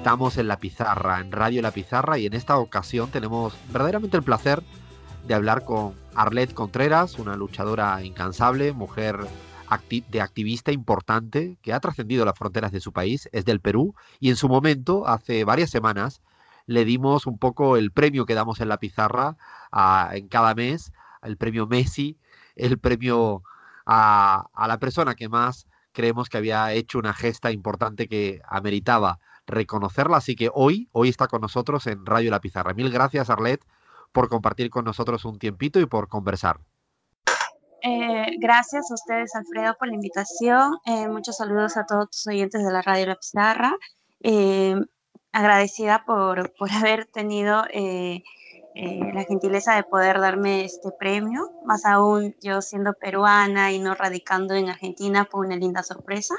Estamos en La Pizarra, en Radio La Pizarra, y en esta ocasión tenemos verdaderamente el placer de hablar con Arlette Contreras, una luchadora incansable, mujer de activista importante que ha trascendido las fronteras de su país, es del Perú, y en su momento, hace varias semanas, le dimos un poco el premio que damos en la pizarra en cada mes, el premio Messi, el premio a, a la persona que más creemos que había hecho una gesta importante que ameritaba reconocerla. Así que hoy, hoy está con nosotros en Radio La Pizarra. Mil gracias, Arlet, por compartir con nosotros un tiempito y por conversar. Eh, gracias a ustedes, Alfredo, por la invitación. Eh, muchos saludos a todos los oyentes de la Radio La Pizarra. Eh, agradecida por, por, haber tenido la gentileza de poder darme este premio. Más aún yo siendo peruana y no radicando en Argentina, fue una linda sorpresa.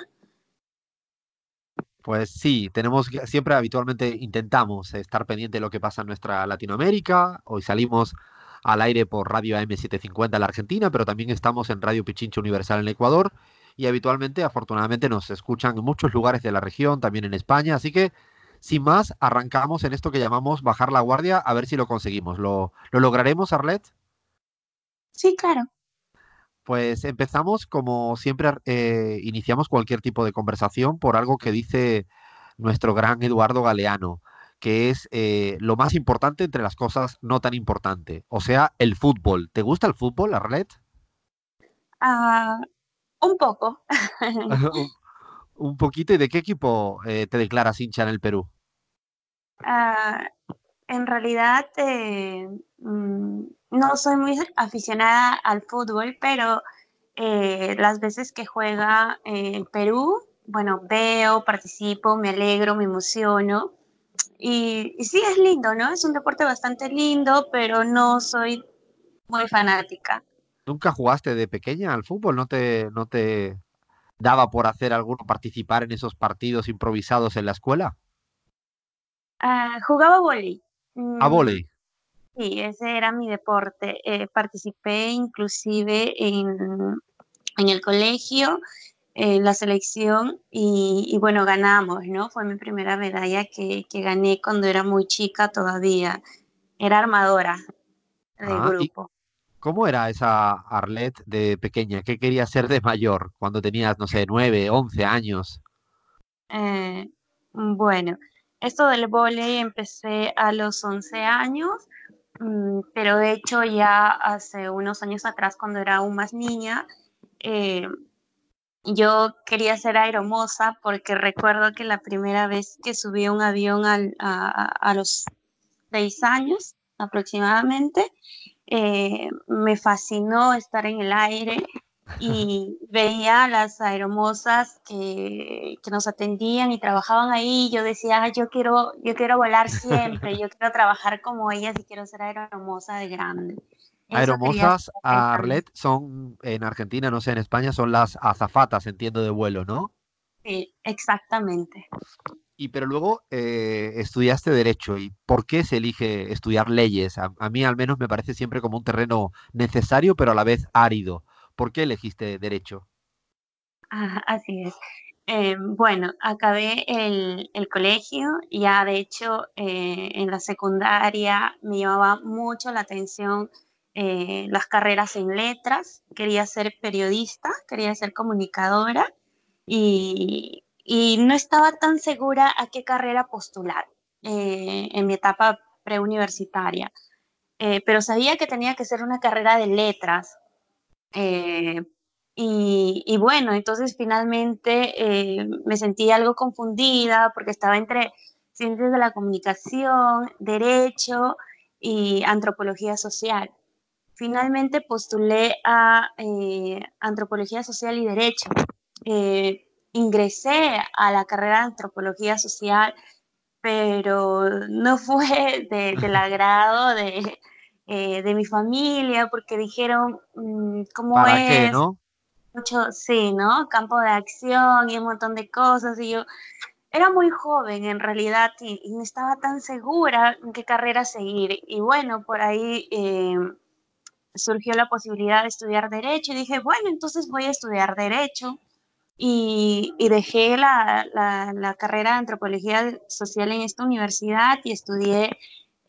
Pues sí, tenemos siempre habitualmente intentamos estar pendiente de lo que pasa en nuestra Latinoamérica. Hoy salimos al aire por Radio AM750 en la Argentina, pero también estamos en Radio Pichincha Universal en Ecuador y habitualmente, afortunadamente, nos escuchan en muchos lugares de la región, también en España. Así que, sin más, arrancamos en esto que llamamos bajar la guardia, a ver si lo conseguimos. ¿Lo, lo lograremos, Arlet? Sí, claro. Pues empezamos, como siempre, eh, iniciamos cualquier tipo de conversación por algo que dice nuestro gran Eduardo Galeano, que es eh, lo más importante entre las cosas no tan importantes, o sea, el fútbol. ¿Te gusta el fútbol, Arlet? Uh, un poco. un poquito. ¿Y de qué equipo eh, te declaras hincha en el Perú? Uh, en realidad, mm, no soy muy aficionada al fútbol, pero eh, las veces que juega en Perú, bueno, veo, participo, me alegro, me emociono. Y, sí, es lindo, ¿no? Es un deporte bastante lindo, pero no soy muy fanática. ¿Nunca jugaste de pequeña al fútbol? ¿No te, no te daba por hacer alguno, participar en esos partidos improvisados en la escuela? Ah, jugaba volei. ¿A mm, volei? Sí, ese era mi deporte. Eh, participé inclusive en, el colegio, en la selección y, bueno, ganamos, ¿no? Fue mi primera medalla que, gané cuando era muy chica todavía. Era armadora del ah, grupo. ¿Cómo era esa Arlet de pequeña? ¿Qué quería ser de mayor cuando tenías, no sé, nueve, once años? Eh, bueno, esto del volei empecé a los once años pero de hecho ya hace unos años atrás, cuando era aún más niña, eh, yo quería ser aeromoza porque recuerdo que la primera vez que subí un avión a, los seis años aproximadamente, eh, me fascinó estar en el aire y veía a las aeromosas que, que, nos atendían y trabajaban ahí. Y yo decía, yo quiero, yo quiero volar siempre, yo quiero trabajar como ellas y quiero ser aeromosa de grande. aeromosas, Arlet, son en Argentina, no sé, en España son las azafatas, entiendo, de vuelo, ¿no? Sí, exactamente. Y pero luego eh, estudiaste Derecho. ¿Y por qué se elige estudiar leyes? a, mí al menos me parece siempre como un terreno necesario, pero a la vez árido. ¿Por qué elegiste derecho? Ah, así es. Eh, bueno, acabé el, colegio, ya de hecho eh, en la secundaria me llamaba mucho la atención eh, las carreras en letras, quería ser periodista, quería ser comunicadora y, y no estaba tan segura a qué carrera postular en mi etapa preuniversitaria, pero sabía que tenía que ser una carrera de letras eh, y, bueno, entonces finalmente eh, me sentí algo confundida porque estaba entre ciencias de la comunicación, derecho y antropología social. Finalmente postulé a eh, antropología social y derecho. ingresé a la carrera de antropología social, pero no fue del agrado de, eh, de mi familia, porque dijeron, mm, ¿cómo ¿Para es? Qué, ¿no? Mucho, sí, ¿no? Campo de acción y un montón de cosas. Y yo era muy joven en realidad y, no estaba tan segura en qué carrera seguir. Y bueno, por ahí eh, surgió la posibilidad de estudiar Derecho y dije, bueno, entonces voy a estudiar Derecho. y, dejé la, la, carrera de antropología social en esta universidad y estudié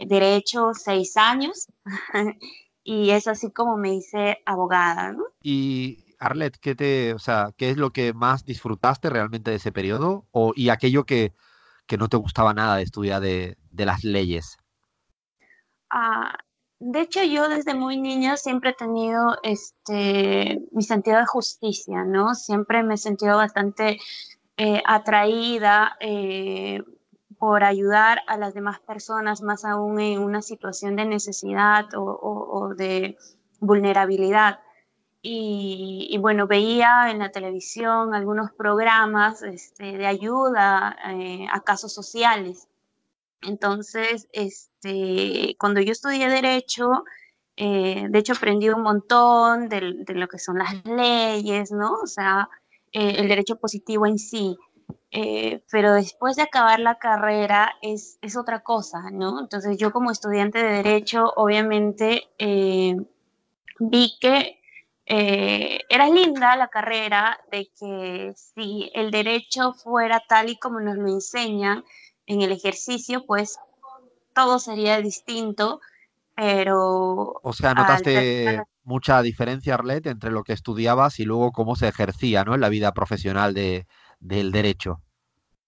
derecho seis años y es así como me hice abogada. ¿no? Y Arlet, ¿qué, te, o sea, ¿qué es lo que más disfrutaste realmente de ese periodo o, y aquello que, que no te gustaba nada de estudiar de, de las leyes? Ah, de hecho, yo desde muy niña siempre he tenido este, mi sentido de justicia, ¿no? Siempre me he sentido bastante eh, atraída eh, por ayudar a las demás personas, más aún en una situación de necesidad o, de vulnerabilidad. Y, bueno, veía en la televisión algunos programas este, de ayuda eh, a casos sociales. Entonces, este, cuando yo estudié derecho, eh, de hecho aprendí un montón de, lo que son las leyes, ¿no? O sea, eh, el derecho positivo en sí. Eh, pero después de acabar la carrera es, es, otra cosa, ¿no? Entonces yo como estudiante de derecho, obviamente vi que era linda la carrera, de que si el derecho fuera tal y como nos lo enseñan, en el ejercicio, pues todo sería distinto, pero... O sea, notaste mucha diferencia, Arlet, entre lo que estudiabas y luego cómo se ejercía, ¿no? En la vida profesional de, del derecho.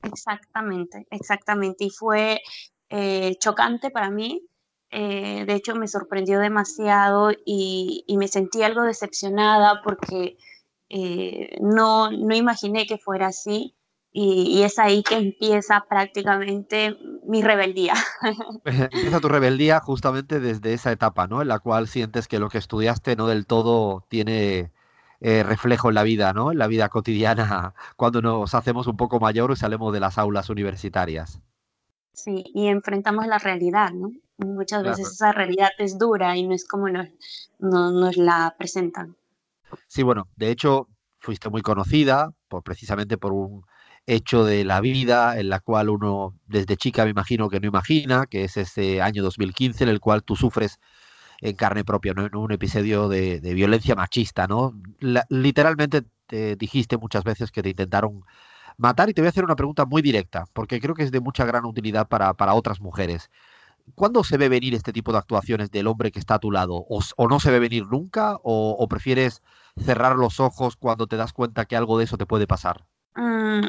Exactamente, exactamente. Y fue eh, chocante para mí. Eh, de hecho, me sorprendió demasiado y, me sentí algo decepcionada porque eh, no, no imaginé que fuera así y, es ahí que empieza prácticamente mi rebeldía. empieza tu rebeldía justamente desde esa etapa, ¿no? En la cual sientes que lo que estudiaste no del todo tiene eh, reflejo en la vida, ¿no? En la vida cotidiana, cuando nos hacemos un poco mayor y salimos de las aulas universitarias. Sí, y enfrentamos la realidad, ¿no? Muchas veces esa realidad es dura y no es como nos, nos la presentan. Sí, bueno, de hecho, fuiste muy conocida por precisamente por un hecho de la vida en la cual uno desde chica me imagino que no imagina, que es ese año 2015 en el cual tú sufres en carne propia, ¿no? en un episodio de, violencia machista, ¿no? literalmente te dijiste muchas veces que te intentaron matar y te voy a hacer una pregunta muy directa, porque creo que es de mucha gran utilidad para, para otras mujeres. ¿Cuándo se ve venir este tipo de actuaciones del hombre que está a tu lado? ¿O, no se ve venir nunca? O, prefieres cerrar los ojos cuando te das cuenta que algo de eso te puede pasar? Mm,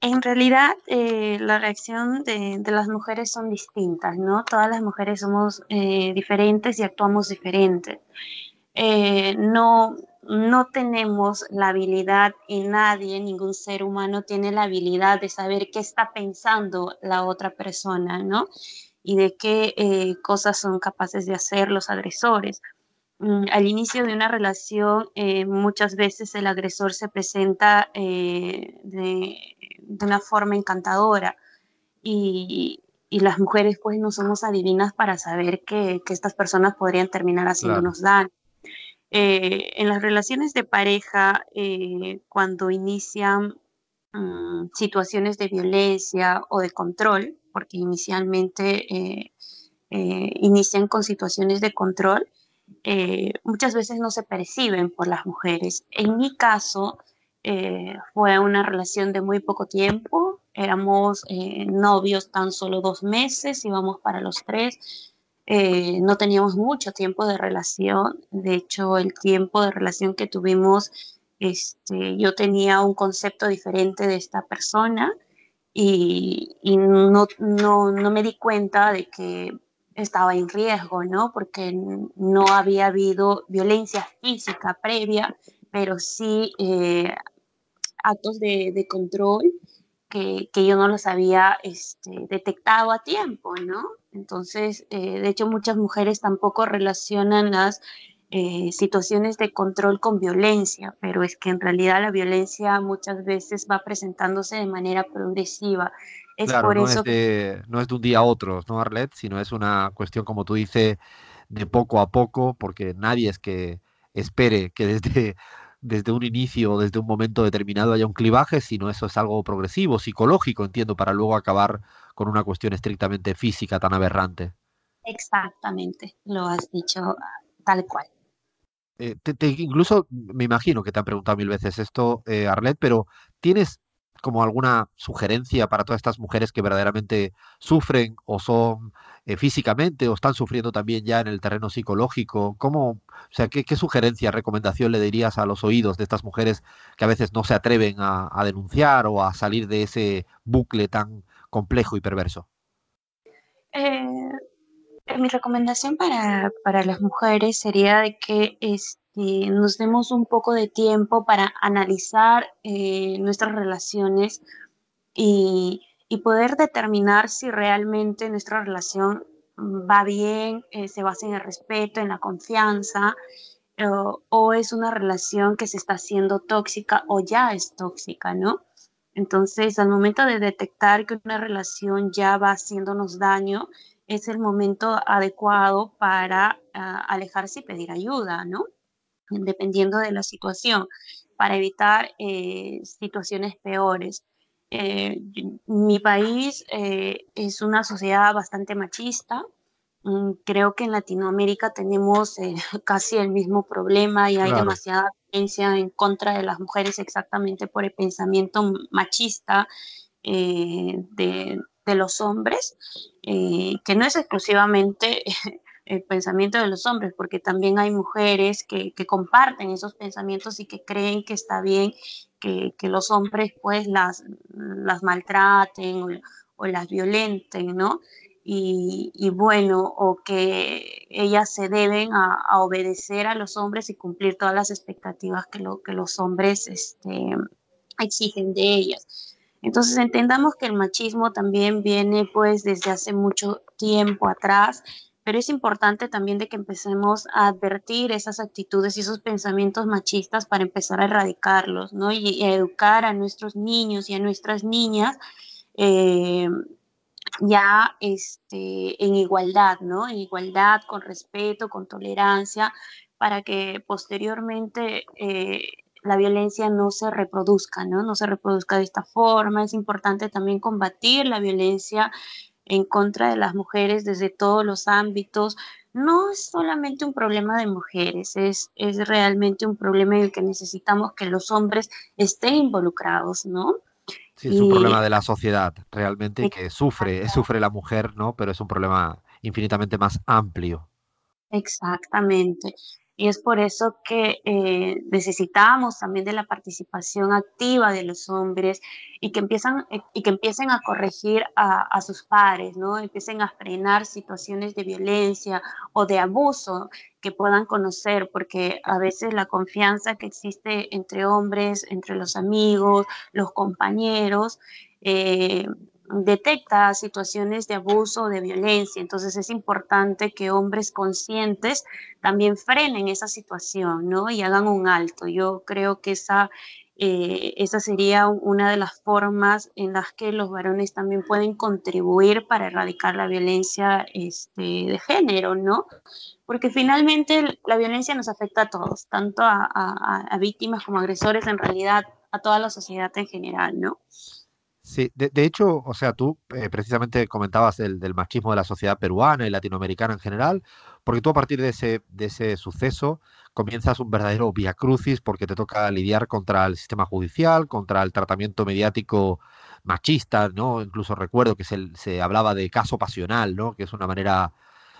en realidad, eh, la reacción de, las mujeres son distintas, ¿no? Todas las mujeres somos eh, diferentes y actuamos diferente. Eh, no, no tenemos la habilidad y nadie, ningún ser humano tiene la habilidad de saber qué está pensando la otra persona, ¿no? Y de qué cosas son capaces de hacer los agresores. Mm, al inicio de una relación, muchas veces el agresor se presenta de de una forma encantadora. Y, las mujeres pues no somos adivinas para saber que, estas personas podrían terminar haciéndonos daño. Eh, en las relaciones de pareja, eh, cuando inician mm, situaciones de violencia o de control, porque inicialmente eh, inician con situaciones de control, muchas veces no se perciben por las mujeres. En mi caso, eh, fue una relación de muy poco tiempo, éramos eh, novios tan solo dos meses, íbamos para los tres, eh, no teníamos mucho tiempo de relación, de hecho el tiempo de relación que tuvimos, este, yo tenía un concepto diferente de esta persona y, y no, no, no me di cuenta de que estaba en riesgo, ¿no? Porque no había habido violencia física previa, pero sí eh, actos de, control que, yo no los había este, detectado a tiempo, ¿no? Entonces, eh, de hecho, muchas mujeres tampoco relacionan las eh, situaciones de control con violencia, pero es que en realidad la violencia muchas veces va presentándose de manera progresiva. Es por no eso es de, no es de un día a otro, ¿no, Arlet? Sino es una cuestión, como tú dices, de poco a poco, porque nadie es que espere que desde desde un inicio o desde un momento determinado haya un clivaje, sino eso es algo progresivo, psicológico, entiendo, para luego acabar con una cuestión estrictamente física tan aberrante. Exactamente, lo has dicho tal cual. Eh, incluso me imagino que te han preguntado mil veces esto, eh, Arlet, pero ¿tienes como alguna sugerencia para todas estas mujeres que verdaderamente sufren o son eh, físicamente o están sufriendo también ya en el terreno psicológico? ¿Cómo, o sea, qué, sugerencia, recomendación le dirías a los oídos de estas mujeres que a veces no se atreven a, denunciar o a salir de ese bucle tan complejo y perverso? Eh, mi recomendación para, para, las mujeres sería de que este, nos demos un poco de tiempo para analizar eh, nuestras relaciones y, y, poder determinar si realmente nuestra relación va bien, eh, se basa en el respeto, en la confianza, o, o es una relación que se está haciendo tóxica o ya es tóxica, ¿no? Entonces, al momento de detectar que una relación ya va haciéndonos daño, es el momento adecuado para ah, alejarse y pedir ayuda, ¿no? Dependiendo de la situación, para evitar eh, situaciones peores. Eh, mi país eh, es una sociedad bastante machista. Mm, creo que en Latinoamérica tenemos casi el mismo problema y hay demasiada violencia en contra de las mujeres exactamente por el pensamiento machista de, de los hombres, eh, que no es exclusivamente el pensamiento de los hombres, porque también hay mujeres que, comparten esos pensamientos y que creen que está bien que, los hombres pues las, maltraten o, las violenten, ¿no? Y, bueno, o que ellas se deben a, obedecer a los hombres y cumplir todas las expectativas que, lo, que los hombres este, exigen de ellas. Entonces entendamos que el machismo también viene pues desde hace mucho tiempo atrás, pero es importante también de que empecemos a advertir esas actitudes y esos pensamientos machistas para empezar a erradicarlos, ¿no? Y, a educar a nuestros niños y a nuestras niñas eh, ya este, en igualdad, ¿no? En igualdad, con respeto, con tolerancia, para que posteriormente eh, la violencia no se reproduzca, ¿no? No se reproduzca de esta forma. Es importante también combatir la violencia en contra de las mujeres desde todos los ámbitos. No es solamente un problema de mujeres, es, es realmente un problema en el que necesitamos que los hombres estén involucrados, ¿no? Sí, es un problema de la sociedad, realmente, que sufre, sufre la mujer, ¿no? Pero es un problema infinitamente más amplio. Exactamente. Y es por eso que eh, necesitamos también de la participación activa de los hombres y que, empiezan, eh, y que empiecen a corregir a, sus pares, ¿no? Empiecen a frenar situaciones de violencia o de abuso que puedan conocer, porque a veces la confianza que existe entre hombres, entre los amigos, los compañeros, eh, detecta situaciones de abuso o de violencia. Entonces es importante que hombres conscientes también frenen esa situación, ¿no? Y hagan un alto. Yo creo que esa, eh, esa sería una de las formas en las que los varones también pueden contribuir para erradicar la violencia este, de género, ¿no? Porque finalmente la violencia nos afecta a todos, tanto a, a víctimas como agresores, en realidad a toda la sociedad en general, ¿no? Sí, de, hecho, o sea, tú eh, precisamente comentabas del, del, machismo de la sociedad peruana y latinoamericana en general, porque tú a partir de ese, de ese suceso comienzas un verdadero via crucis porque te toca lidiar contra el sistema judicial, contra el tratamiento mediático machista, ¿no? Incluso recuerdo que se, se hablaba de caso pasional, ¿no? Que es una manera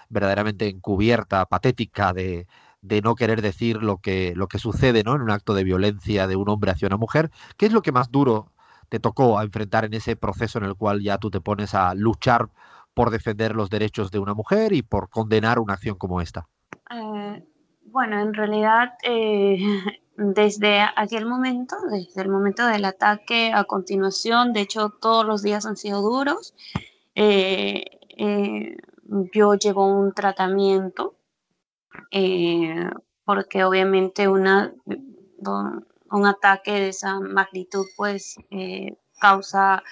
verdaderamente encubierta, patética de, de no querer decir lo que, lo que sucede ¿no? en un acto de violencia de un hombre hacia una mujer. ¿Qué es lo que más duro te tocó enfrentar en ese proceso en el cual ya tú te pones a luchar por defender los derechos de una mujer y por condenar una acción como esta? Eh, bueno, en realidad, eh, desde aquel momento, desde el momento del ataque a continuación, de hecho todos los días han sido duros, eh, yo llevo un tratamiento porque obviamente una, un ataque de esa magnitud pues eh, causa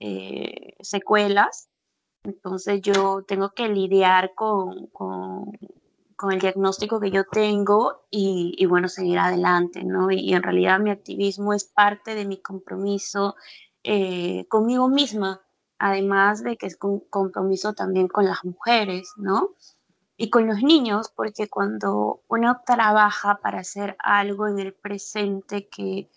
eh, secuelas. Entonces yo tengo que lidiar con, con, el diagnóstico que yo tengo y, bueno, seguir adelante, ¿no? Y, en realidad mi activismo es parte de mi compromiso eh, conmigo misma, además de que es un compromiso también con las mujeres, ¿no? Y con los niños, porque cuando uno trabaja para hacer algo en el presente que,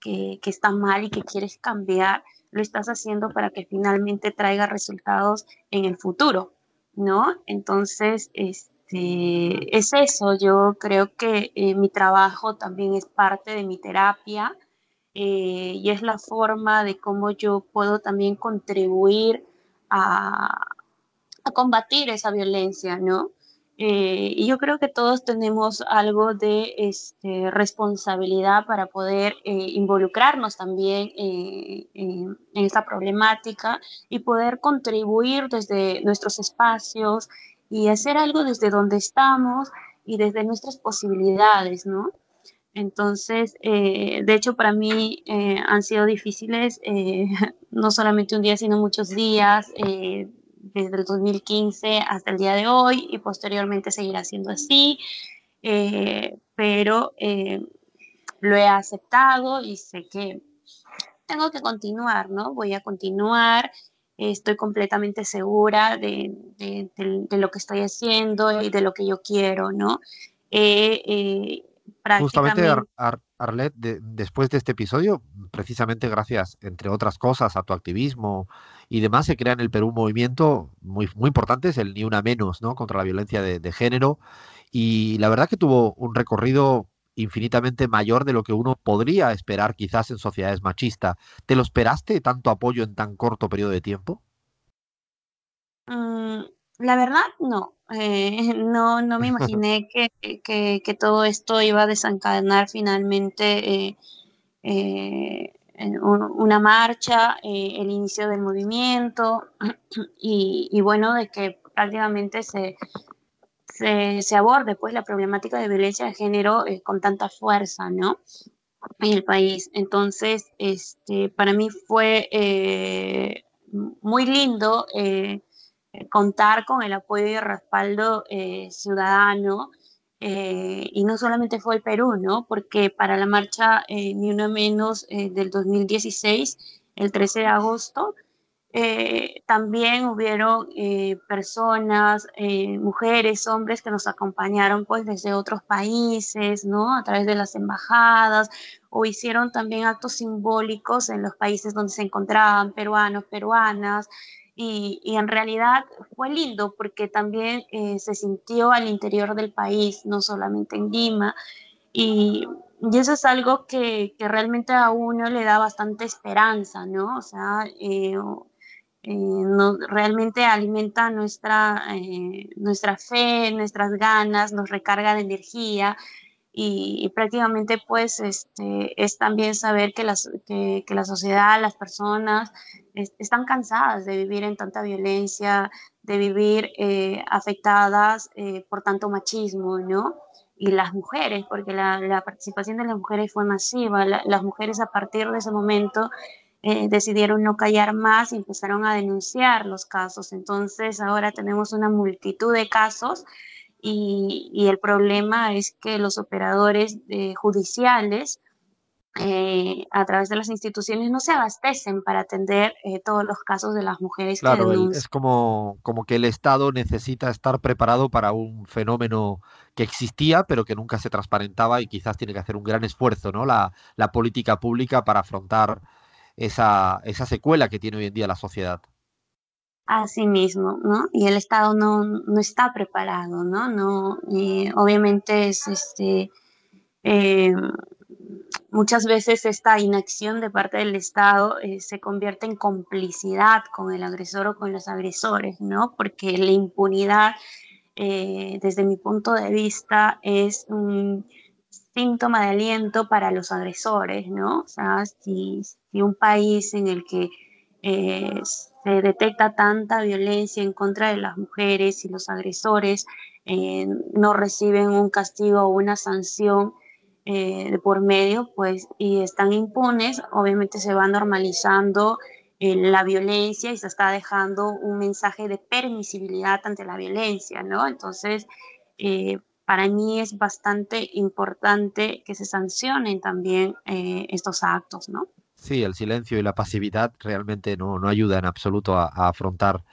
que, está mal y que quieres cambiar, lo estás haciendo para que finalmente traiga resultados en el futuro, ¿no? Entonces, este, es eso, yo creo que eh, mi trabajo también es parte de mi terapia eh, y es la forma de cómo yo puedo también contribuir a, a combatir esa violencia, ¿no? Eh, y yo creo que todos tenemos algo de este, responsabilidad para poder eh, involucrarnos también eh, en esta problemática y poder contribuir desde nuestros espacios y hacer algo desde donde estamos y desde nuestras posibilidades, ¿no? Entonces, de hecho, para mí han sido difíciles, no solamente un día, sino muchos días desde el 2015 hasta el día de hoy y posteriormente seguirá siendo así, eh, pero eh, lo he aceptado y sé que tengo que continuar, ¿no? Voy a continuar, estoy completamente segura de, lo que estoy haciendo y de lo que yo quiero, ¿no? Eh, Justamente, Arlet, después de este episodio, precisamente gracias, entre otras cosas, a tu activismo y demás, se crea en el Perú un movimiento muy, muy importante, es el Ni Una Menos, ¿no? Contra la violencia de, género. Y la verdad que tuvo un recorrido infinitamente mayor de lo que uno podría esperar quizás en sociedades machistas. ¿Te lo esperaste tanto apoyo en tan corto periodo de tiempo? Mm, la verdad, no. Eh, no, no me imaginé que, que, todo esto iba a desencadenar finalmente eh, eh, una marcha, el inicio del movimiento y, bueno, de que prácticamente se, se, aborde pues la problemática de violencia de género con tanta fuerza, ¿no? En el país. Entonces, este, para mí fue muy lindo contar con el apoyo y el respaldo eh, ciudadano. Eh, y no solamente fue el Perú, ¿no? Porque para la marcha eh, Ni Una Menos del 2016, el 13 de agosto, también hubieron personas, mujeres, hombres que nos acompañaron pues desde otros países, ¿no? A través de las embajadas o hicieron también actos simbólicos en los países donde se encontraban peruanos, peruanas, y, en realidad fue lindo porque también eh, se sintió al interior del país, no solamente en Lima, y, eso es algo que, que, realmente a uno le da bastante esperanza, ¿no? O sea, eh, eh, realmente alimenta nuestra, nuestra fe, nuestras ganas, nos recarga de energía y, prácticamente pues este, es también saber que, las, que, que la sociedad, las personas están cansadas de vivir en tanta violencia, de vivir eh, afectadas eh, por tanto machismo, ¿no? Y las mujeres, porque la, la participación de las mujeres fue masiva, las mujeres a partir de ese momento eh, decidieron no callar más y empezaron a denunciar los casos. Entonces ahora tenemos una multitud de casos y, y el problema es que los operadores judiciales eh, a través de las instituciones no se abastecen para atender eh, todos los casos de las mujeres claro, que denuncian. es como, como que el Estado necesita estar preparado para un fenómeno que existía pero que nunca se transparentaba y quizás tiene que hacer un gran esfuerzo, ¿no? La, la política pública para afrontar esa, esa secuela que tiene hoy en día la sociedad. Así mismo, ¿no? Y el Estado no, no está preparado, ¿no? no y obviamente es este... Eh, muchas veces esta inacción de parte del Estado eh, se convierte en complicidad con el agresor o con los agresores, ¿no? Porque la impunidad, eh, desde mi punto de vista, es un síntoma de aliento para los agresores, ¿no? O sea, si, un país en el que eh, se detecta tanta violencia en contra de las mujeres y los agresores no reciben un castigo o una sanción, eh, de por medio, pues, y están impunes, obviamente se va normalizando eh, la violencia y se está dejando un mensaje de permisibilidad ante la violencia, ¿no? Entonces, eh, para mí es bastante importante que se sancionen también estos actos, ¿no? Sí, el silencio y la pasividad realmente no, no ayudan en absoluto a, afrontar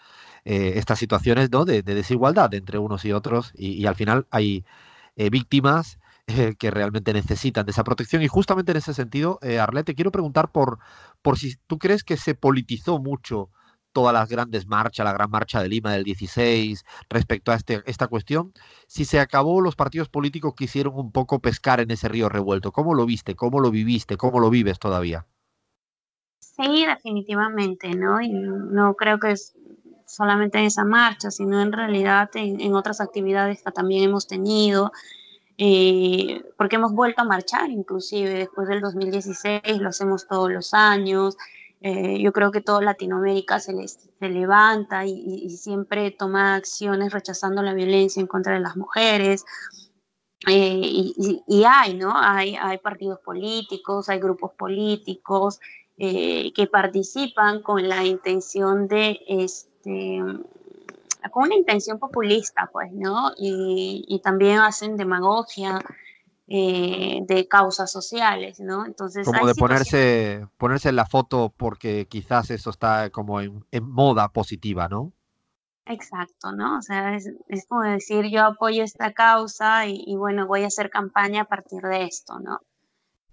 estas situaciones ¿no? de, desigualdad entre unos y otros y, al final hay víctimas que realmente necesitan de esa protección y justamente en ese sentido, Arlete, quiero preguntar por, por si tú crees que se politizó mucho todas las grandes marchas, la gran marcha de Lima del 16, respecto a este, esta cuestión, si se acabó los partidos políticos quisieron un poco pescar en ese río revuelto. ¿Cómo lo viste? ¿Cómo lo viviste? ¿Cómo lo vives todavía? Sí, definitivamente, ¿no? Y no creo que es solamente en esa marcha, sino en realidad en, otras actividades que también hemos tenido, eh, porque hemos vuelto a marchar inclusive después del 2016, lo hacemos todos los años, eh, yo creo que toda Latinoamérica se, se levanta y, siempre toma acciones rechazando la violencia en contra de las mujeres. Eh, y, hay, ¿no? Hay, hay partidos políticos, hay grupos políticos eh, que participan con la intención de, este, con una intención populista, pues, ¿no? y también hacen demagogia eh, de causas sociales, ¿no? Entonces, como de ponerse, ponerse en la foto porque quizás eso está como en, moda positiva, ¿no? Exacto, ¿no? O sea, es, como decir, yo apoyo esta causa y, bueno, voy a hacer campaña a partir de esto, ¿no?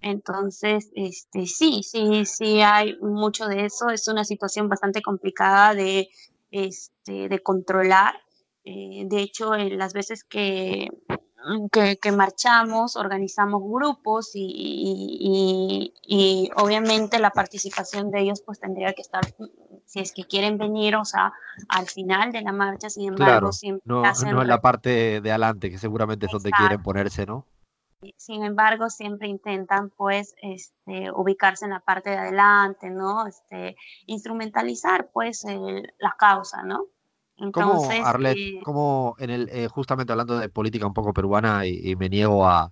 Entonces, este, sí, sí, sí hay mucho de eso. Es una situación bastante complicada de, este, de controlar. Eh, de hecho, en las veces que que, marchamos, organizamos grupos y, obviamente la participación de ellos pues tendría que estar, si es que quieren venir, o sea, al final de la marcha, sin embargo, siempre no, no en la parte de adelante, que seguramente es donde quieren ponerse, ¿no? Sin embargo, siempre intentan pues este, ubicarse en la parte de adelante, ¿no? Este, instrumentalizar pues la causa, ¿no? ¿Cómo, Arlet, eh, en el, eh, justamente hablando de política un poco peruana y, me niego a,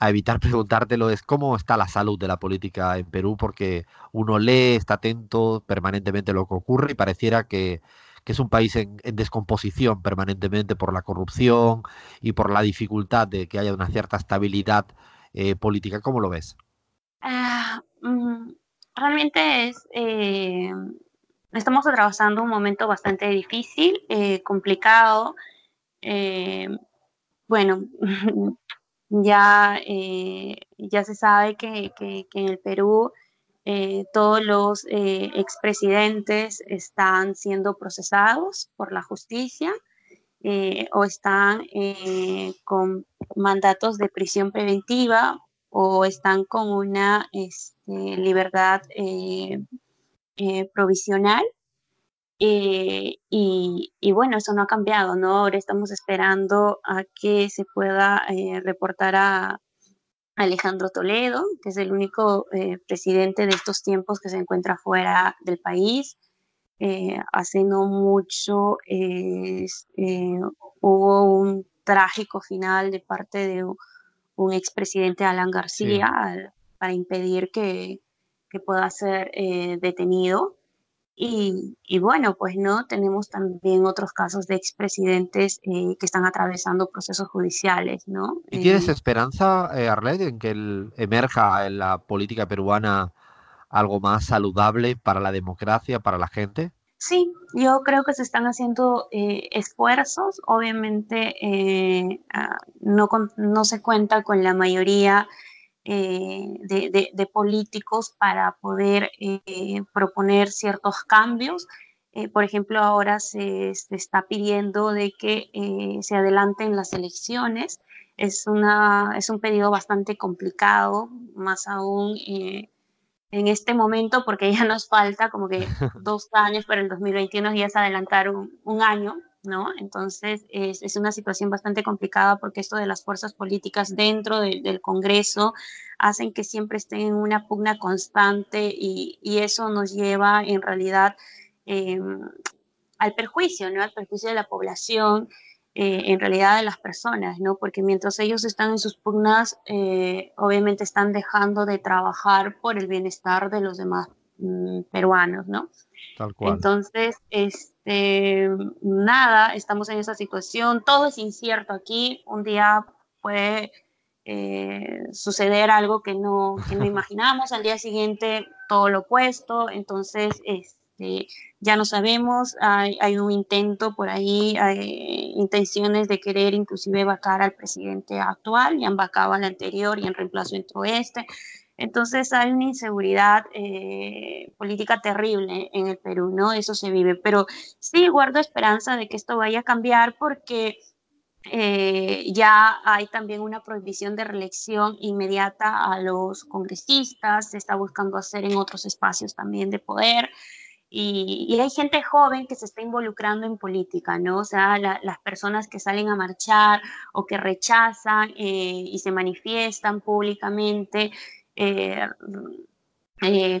evitar preguntártelo, es cómo está la salud de la política en Perú? Porque uno lee, está atento permanentemente a lo que ocurre y pareciera que, es un país en, descomposición permanentemente por la corrupción y por la dificultad de que haya una cierta estabilidad eh, política. ¿Cómo lo ves? Ah, mm, realmente es estamos atravesando un momento bastante difícil, eh, complicado. Eh, bueno, ya, eh, ya se sabe que, en el Perú todos los expresidentes están siendo procesados por la justicia o están con mandatos de prisión preventiva o están con una este, libertad eh, provisional. Eh, y, bueno, eso no ha cambiado, ¿no? Ahora estamos esperando a que se pueda eh, reportar a Alejandro Toledo, que es el único presidente de estos tiempos que se encuentra fuera del país. hace no mucho hubo un trágico final de parte de un expresidente Alan García para impedir que, que pueda ser eh, detenido. Y, bueno, pues no, tenemos también otros casos de expresidentes eh, que están atravesando procesos judiciales, ¿no? ¿Y tienes eh, esperanza, Arled, en que emerja en la política peruana algo más saludable para la democracia, para la gente? Sí, yo creo que se están haciendo esfuerzos. Obviamente ah, no, no se cuenta con la mayoría eh, de, políticos para poder eh, proponer ciertos cambios. Eh, por ejemplo, ahora se, está pidiendo de que se adelanten las elecciones. Es, una, es un pedido bastante complicado, más aún en este momento, porque ya nos falta como que dos años para el 2021 y ya se adelantaron un año ¿no? Entonces es, una situación bastante complicada porque esto de las fuerzas políticas dentro del Congreso hacen que siempre estén en una pugna constante y, eso nos lleva en realidad em, al perjuicio, ¿no? Al perjuicio de la población, eh, en realidad de las personas, ¿no? Porque mientras ellos están en sus pugnas, eh, obviamente están dejando de trabajar por el bienestar de los demás mm, peruanos, ¿no? Tal cual. Entonces, este, nada, estamos en esa situación, todo es incierto aquí, un día puede eh, suceder algo que no, que no imaginamos, al día siguiente todo lo opuesto, entonces, este, ya no sabemos, hay, hay un intento por ahí, hay intenciones de querer inclusive vacar al presidente actual, y han vacado al anterior y en reemplazo entró este. Entonces hay una inseguridad eh, política terrible en el Perú, ¿no? Eso se vive, pero sí guardo esperanza de que esto vaya a cambiar porque eh, ya hay también una prohibición de reelección inmediata a los congresistas, se está buscando hacer en otros espacios también de poder. Y, hay gente joven que se está involucrando en política, ¿no? O sea, las personas que salen a marchar o que rechazan eh, y se manifiestan públicamente, eh,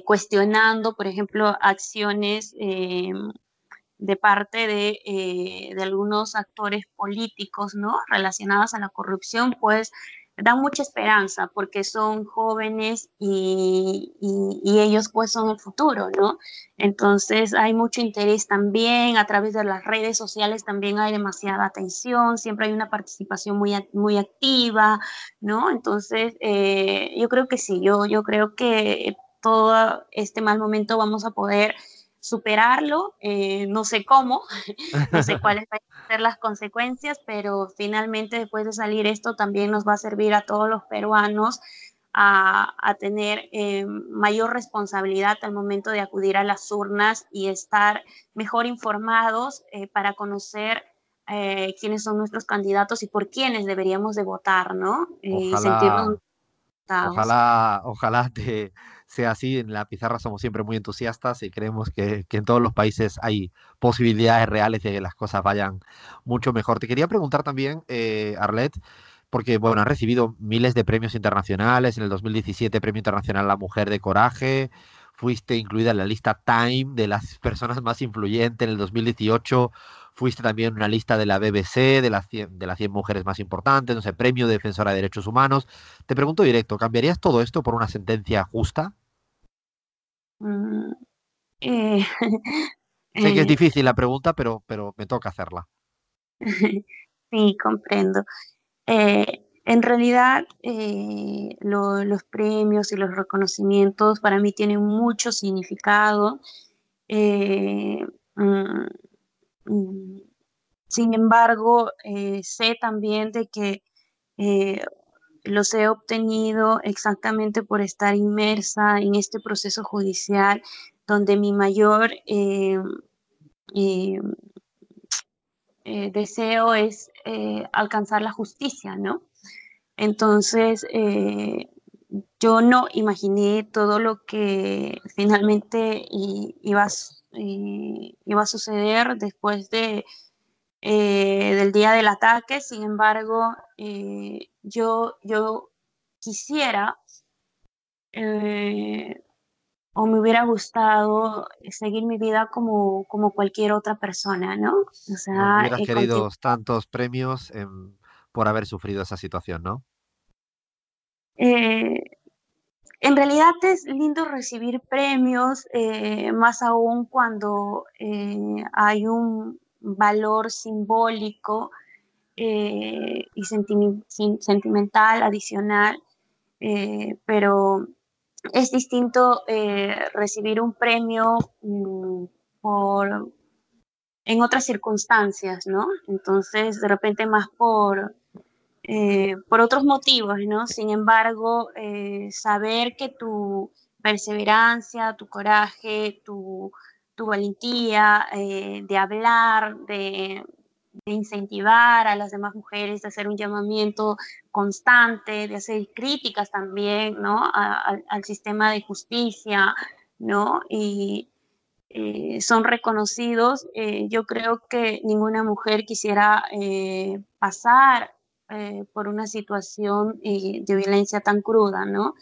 cuestionando, por ejemplo, acciones de parte de, de, algunos actores políticos, ¿no? Relacionados a la corrupción, pues dan mucha esperanza porque son jóvenes y, y, ellos pues son el futuro, ¿no? Entonces hay mucho interés también, a través de las redes sociales también hay demasiada atención, siempre hay una participación muy, muy activa, ¿no? Entonces eh, yo creo que sí, yo, yo creo que todo este mal momento vamos a poder superarlo, eh, no sé cómo, no sé cuáles van a ser las consecuencias, pero finalmente después de salir esto también nos va a servir a todos los peruanos a, tener eh, mayor responsabilidad al momento de acudir a las urnas y estar mejor informados eh, para conocer quiénes son nuestros candidatos y por quiénes deberíamos de votar, ¿no? Ojalá, ojalá, ojalá te sea así. En la pizarra somos siempre muy entusiastas y creemos que, en todos los países hay posibilidades reales de que las cosas vayan mucho mejor. Te quería preguntar también, eh, Arlet, porque bueno, has recibido miles de premios internacionales. En el 2017, Premio Internacional La Mujer de Coraje. Fuiste incluida en la lista Time de las personas más influyentes. En el 2018 fuiste también en una lista de la BBC de las 100, de las 100 mujeres más importantes, no sé, Premio Defensora de Derechos Humanos. Te pregunto directo, ¿cambiarías todo esto por una sentencia justa? Mm, eh, sé que es eh. difícil la pregunta, pero, pero me toca hacerla. Sí, comprendo. Eh, en realidad, los premios y los reconocimientos para mí tienen mucho significado. Mm, mm, sin embargo, sé también de que los he obtenido exactamente por estar inmersa en este proceso judicial donde mi mayor eh, eh, eh, deseo es alcanzar la justicia, ¿no? Entonces, yo no imaginé todo lo que finalmente iba, iba a suceder después de, del día del ataque, sin embargo, yo, yo quisiera eh, o me hubiera gustado seguir mi vida como, como cualquier otra persona, ¿no? O sea, hubieras eh, querido tantos premios por haber sufrido esa situación, ¿no? Eh, en realidad es lindo recibir premios, más aún cuando hay un valor simbólico eh, y sentimental, adicional, eh, pero es distinto eh, recibir un premio mm, por, en otras circunstancias, ¿no? Entonces, de repente más por, por otros motivos, ¿no? Sin embargo, saber que tu perseverancia, tu coraje, tu, tu valentía de hablar, de, incentivar a las demás mujeres, de hacer un llamamiento constante, de hacer críticas también, ¿no? al sistema de justicia, ¿no? Y eh, son reconocidos. Eh, yo creo que ninguna mujer quisiera eh, pasar por una situación de violencia tan cruda, ¿no?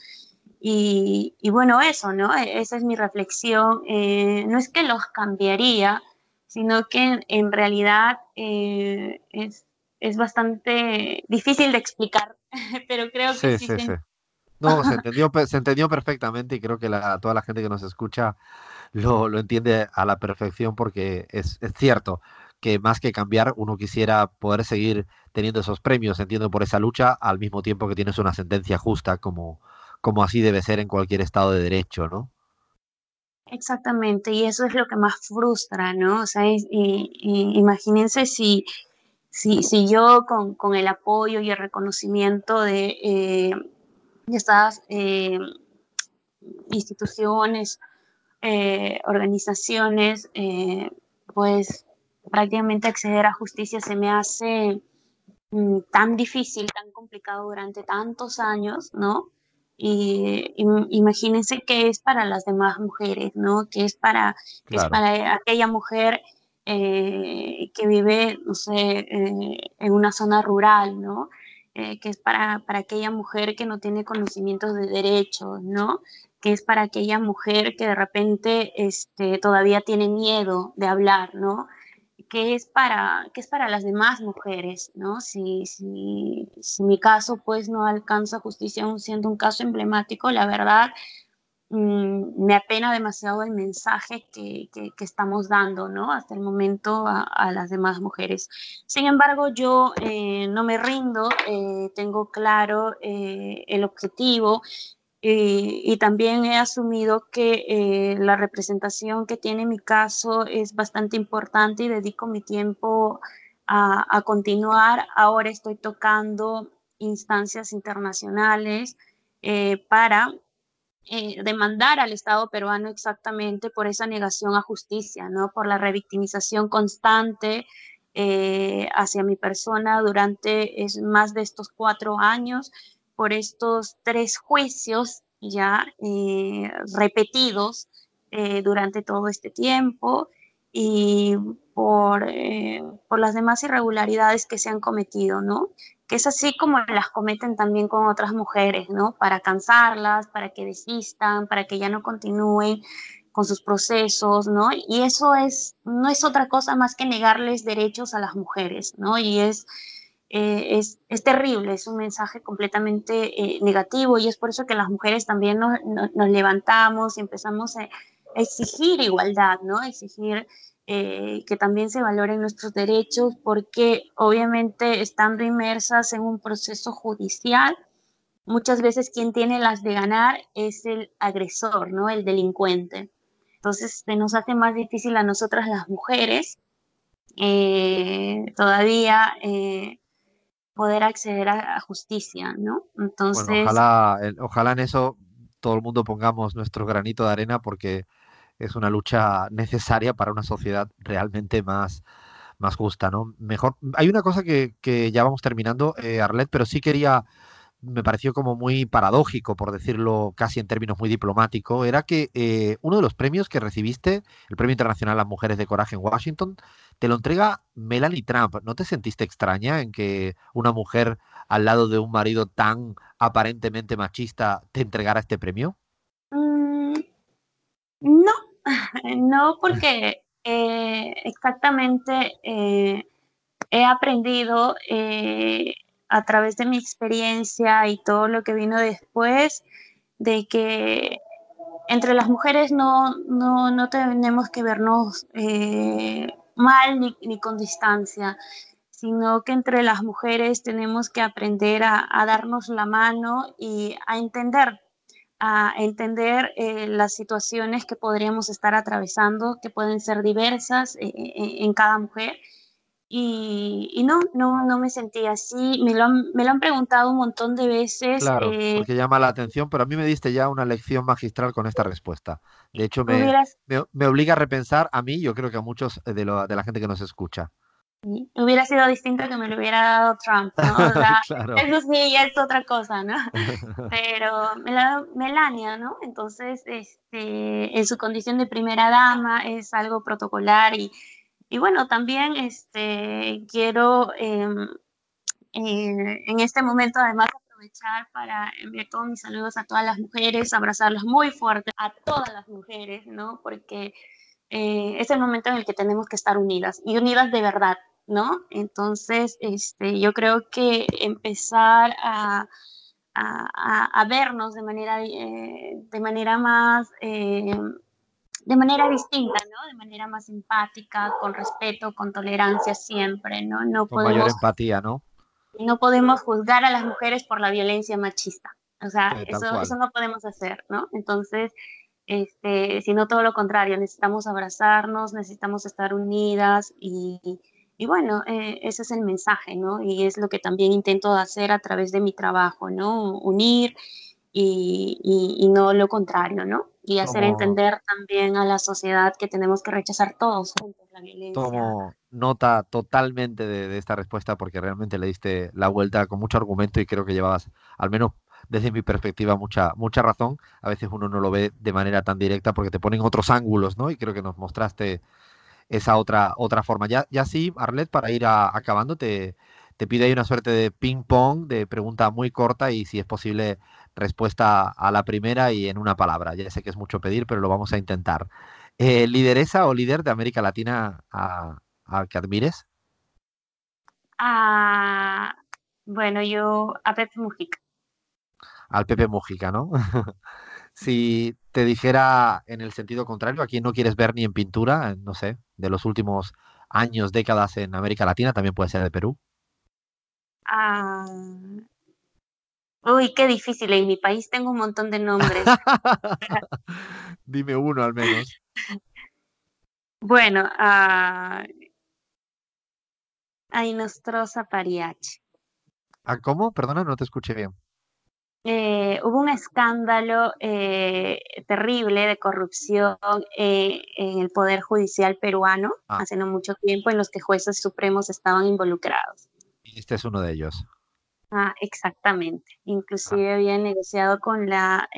Y, y, bueno, eso, ¿no? E, esa es mi reflexión. no es que los cambiaría, sino que en, realidad eh, es, es, bastante difícil de explicar, pero creo que sí. sí, sí, No, se entendió, se entendió perfectamente y creo que la, toda la gente que nos escucha lo, lo entiende a la perfección porque es, es, cierto que más que cambiar, uno quisiera poder seguir teniendo esos premios, entiendo, por esa lucha, al mismo tiempo que tienes una sentencia justa, como, como así debe ser en cualquier estado de derecho, ¿no? Exactamente, y eso es lo que más frustra, ¿no? O sea, imagínense si, si, yo con, con, el apoyo y el reconocimiento de, eh, estas eh, instituciones, eh, organizaciones, pues prácticamente acceder a justicia se me hace mm, tan difícil, tan complicado durante tantos años, ¿no? Y, imagínense que es para las demás mujeres, ¿no? Que es para, es para aquella mujer eh, que vive, no sé, eh, en una zona rural, ¿no? Eh, que es para, para aquella mujer que no tiene conocimientos de derechos, ¿no? Que es para aquella mujer que de repente este, todavía tiene miedo de hablar, ¿no? Que es para, que es para las demás mujeres, ¿no? Si, si, si mi caso pues no alcanza justicia aún siendo un caso emblemático, la verdad mm, me apena demasiado el mensaje que, que, estamos dando, ¿no? Hasta el momento a, las demás mujeres. Sin embargo, yo eh, no me rindo, eh, tengo claro eh, el objetivo y también he asumido que eh, la representación que tiene mi caso es bastante importante y dedico mi tiempo a, continuar. Ahora estoy tocando instancias internacionales eh, para eh, demandar al Estado peruano exactamente por esa negación a justicia, ¿no? por la revictimización constante hacia mi persona durante más de estos cuatro años por estos tres juicios ya eh, repetidos eh, durante todo este tiempo y por, eh, por, las demás irregularidades que se han cometido, ¿no? Que es así como las cometen también con otras mujeres, ¿no? Para cansarlas, para que desistan, para que ya no continúen con sus procesos, ¿no? Y eso es, no es otra cosa más que negarles derechos a las mujeres, ¿no? Y es eh, es, es, terrible, es un mensaje completamente eh, negativo y es por eso que las mujeres también nos, nos, levantamos y empezamos a, exigir igualdad, ¿no? exigir eh, que también se valoren nuestros derechos porque obviamente estando inmersas en un proceso judicial, muchas veces quien tiene las de ganar es el agresor, ¿no? El delincuente. Entonces se nos hace más difícil a nosotras las mujeres todavía poder acceder a, justicia, ¿no? Entonces... ojalá, ojalá en eso todo el mundo pongamos nuestro granito de arena porque es una lucha necesaria para una sociedad realmente más, más justa, ¿no? Mejor. Hay una cosa que, que ya vamos terminando, eh, Arlet, pero sí quería me pareció como muy paradójico, por decirlo casi en términos muy diplomáticos, era que eh, uno de los premios que recibiste, el Premio Internacional a las Mujeres de Coraje en Washington, te lo entrega Melanie Trump. ¿No te sentiste extraña en que una mujer al lado de un marido tan aparentemente machista te entregara este premio? Mm, no, no, porque eh, exactamente eh, he aprendido a través de mi experiencia y todo lo que vino después, de que entre las mujeres no, no, tenemos que vernos eh, mal ni, con distancia, sino que entre las mujeres tenemos que aprender a, darnos la mano y a entender, a entender eh, las situaciones que podríamos estar atravesando, que pueden ser diversas eh, en cada mujer y, no, no, no me sentí así. Me lo, han, me lo han preguntado un montón de veces. Claro, eh, porque llama la atención, pero a mí me diste ya una lección magistral con esta respuesta. De hecho, me, me, obliga a repensar a mí, yo creo que a muchos de, lo, de la gente que nos escucha. Hubiera sido distinto que me lo hubiera dado Trump, ¿no? O sea, eso sí es otra cosa, ¿no? Pero Melania, ¿no? Entonces, este, en su condición de primera dama es algo protocolar y y bueno, también este, quiero em, eh, en este momento además aprovechar para enviar todos mis saludos a todas las mujeres, abrazarlas muy fuerte a todas las mujeres, ¿no? Porque eh, es el momento en el que tenemos que estar unidas y unidas de verdad, ¿no? Entonces, este, yo creo que empezar a, a, vernos de manera, eh, de manera más de manera distinta, ¿no? De manera más empática, con respeto, con tolerancia siempre, ¿no? No con podemos, mayor empatía, ¿no? No podemos juzgar a las mujeres por la violencia machista. O sea, eso, eso no podemos hacer, ¿no? Entonces, este, sino todo lo contrario, necesitamos abrazarnos, necesitamos estar unidas y, y bueno, eh, ese es el mensaje, ¿no? Y es lo que también intento hacer a través de mi trabajo, ¿no? Unir y, y, no lo contrario, ¿no? Y hacer entender también a la sociedad que tenemos que rechazar todos juntos la violencia. Tomo nota totalmente de, de, esta respuesta porque realmente le diste la vuelta con mucho argumento y creo que llevabas, al menos desde mi perspectiva, mucha, mucha razón. A veces uno no lo ve de manera tan directa porque te ponen otros ángulos, ¿no? Y creo que nos mostraste esa otra, otra forma. Ya, ya sí, Arlet, para ir acabando, te, te pido ahí una suerte de ping-pong, de pregunta muy corta y si es posible respuesta a la primera y en una palabra. Ya sé que es mucho pedir, pero lo vamos a intentar. Eh, ¿Lideresa o líder de América Latina a, que admires? Ah, bueno, yo a Pepe Mujica. Al Pepe Mujica, ¿no? si te dijera en el sentido contrario, a quién no quieres ver ni en pintura, no sé, de los últimos años, décadas en América Latina, también puede ser de Perú. Ah, uy, qué difícil. En mi país tengo un montón de nombres. Dime uno al menos. Bueno, a Inostrosa Pariachi. ¿A cómo? Perdona, no te escuché bien. Eh, hubo un escándalo eh, terrible de corrupción eh, en el Poder Judicial peruano ah. hace no mucho tiempo en los que jueces supremos estaban involucrados. Y este es uno de ellos. Ah, exactamente. Inclusive ah. había negociado con la,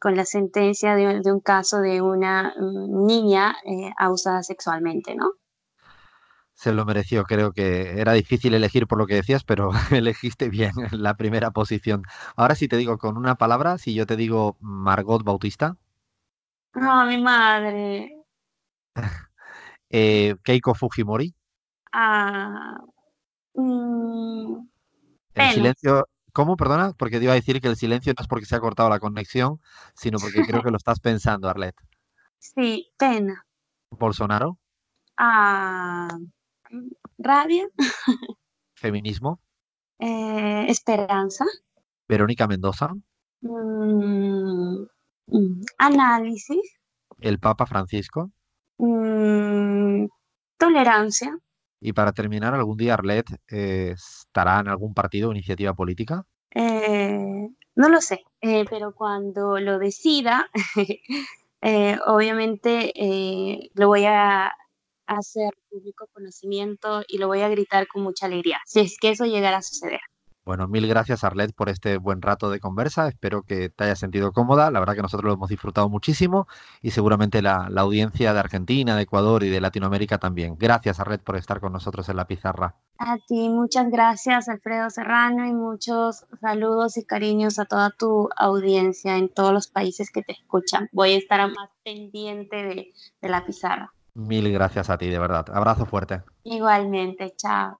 con la sentencia de, de, un caso de una mm, niña abusada sexualmente, ¿no? se lo mereció. Creo que era difícil elegir por lo que decías, pero elegiste bien la primera posición. Ahora sí te digo con una palabra, si yo te digo Margot Bautista. No, mi madre. eh, Keiko Fujimori. Ah. Mm, el silencio. ¿Cómo? Perdona, porque te iba a decir que el silencio no es porque se ha cortado la conexión, sino porque creo que lo estás pensando, Arlet. Sí, pena. Bolsonaro. Ah. Rabia. Feminismo. Eh, esperanza. Verónica Mendoza. Mm, mm, análisis. El Papa Francisco. Mm, tolerancia. Y para terminar, ¿algún día Arlet eh, estará en algún partido o iniciativa política? Eh, no lo sé, pero cuando lo decida, obviamente lo voy a hacer público conocimiento y lo voy a gritar con mucha alegría, si es que eso llegara a suceder. Bueno, mil gracias Arlet por este buen rato de conversa. Espero que te hayas sentido cómoda. La verdad que nosotros lo hemos disfrutado muchísimo y seguramente la, la audiencia de Argentina, de Ecuador y de Latinoamérica también. Gracias Arlet por estar con nosotros en la pizarra. A ti, muchas gracias Alfredo Serrano y muchos saludos y cariños a toda tu audiencia en todos los países que te escuchan. Voy a estar más pendiente de, de la pizarra. Mil gracias a ti, de verdad. Abrazo fuerte. Igualmente, chao.